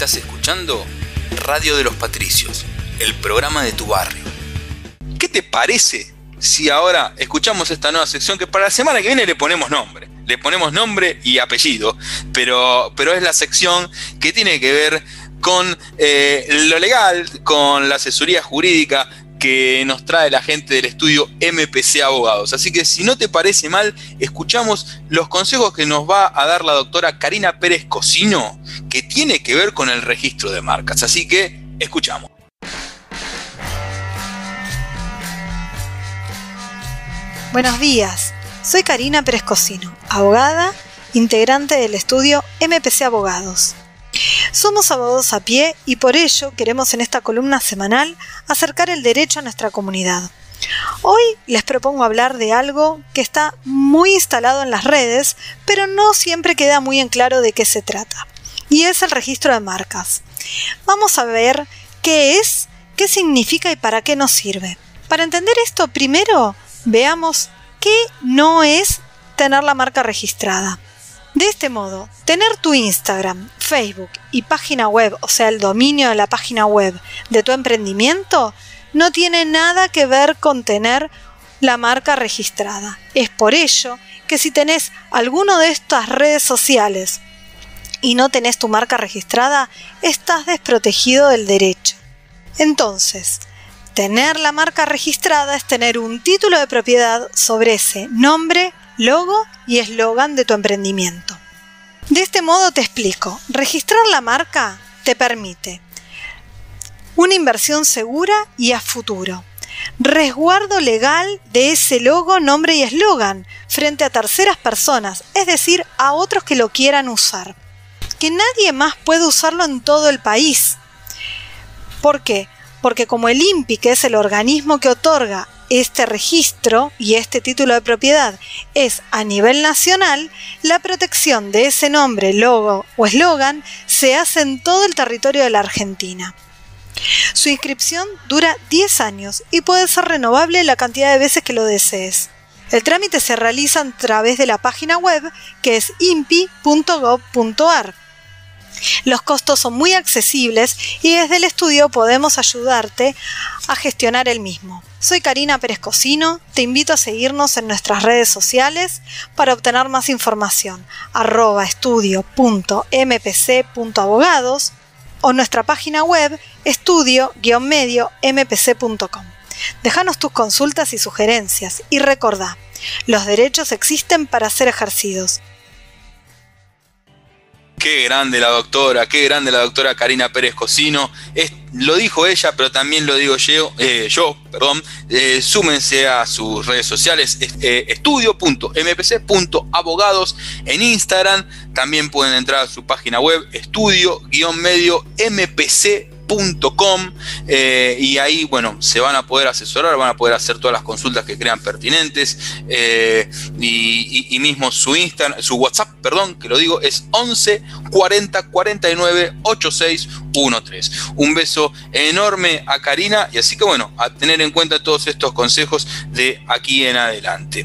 Estás escuchando Radio de los Patricios, el programa de tu barrio. ¿Qué te parece si ahora escuchamos esta nueva sección que para la semana que viene le ponemos nombre? Le ponemos nombre y apellido, pero, pero es la sección que tiene que ver con eh, lo legal, con la asesoría jurídica que nos trae la gente del estudio MPC Abogados. Así que si no te parece mal, escuchamos los consejos que nos va a dar la doctora Karina Pérez Cocino, que tiene que ver con el registro de marcas. Así que escuchamos. Buenos días, soy Karina Pérez Cocino, abogada, integrante del estudio MPC Abogados. Somos abogados a pie y por ello queremos en esta columna semanal acercar el derecho a nuestra comunidad. Hoy les propongo hablar de algo que está muy instalado en las redes, pero no siempre queda muy en claro de qué se trata, y es el registro de marcas. Vamos a ver qué es, qué significa y para qué nos sirve. Para entender esto, primero veamos qué no es tener la marca registrada. De este modo, tener tu Instagram, Facebook y página web, o sea, el dominio de la página web de tu emprendimiento, no tiene nada que ver con tener la marca registrada. Es por ello que si tenés alguno de estas redes sociales y no tenés tu marca registrada, estás desprotegido del derecho. Entonces, tener la marca registrada es tener un título de propiedad sobre ese nombre, logo y eslogan de tu emprendimiento. De este modo te explico. Registrar la marca te permite una inversión segura y a futuro. Resguardo legal de ese logo, nombre y eslogan frente a terceras personas, es decir, a otros que lo quieran usar. Que nadie más puede usarlo en todo el país. ¿Por qué? Porque como el INPI, que es el organismo que otorga este registro y este título de propiedad es a nivel nacional, la protección de ese nombre, logo o eslogan se hace en todo el territorio de la Argentina. Su inscripción dura 10 años y puede ser renovable la cantidad de veces que lo desees. El trámite se realiza a través de la página web que es impi.gov.ar. Los costos son muy accesibles y desde el estudio podemos ayudarte a gestionar el mismo. Soy Karina Pérez Cocino, te invito a seguirnos en nuestras redes sociales para obtener más información arroba estudio.mpc.abogados o nuestra página web estudio-medio-mpc.com. Déjanos tus consultas y sugerencias y recordá, los derechos existen para ser ejercidos Qué grande la doctora, qué grande la doctora Karina Pérez Cocino. lo dijo ella, pero también lo digo yo, eh, yo perdón. Eh, súmense a sus redes sociales, eh, estudio.mpc.abogados en Instagram. También pueden entrar a su página web, estudio-medio-mpc eh, y ahí, bueno, se van a poder asesorar, van a poder hacer todas las consultas que crean pertinentes eh, y, mismo su Instagram, su WhatsApp, perdón, que lo digo, es 11 40 49 86 13. Un beso enorme a Karina y así que bueno, a tener en cuenta todos estos consejos de aquí en adelante.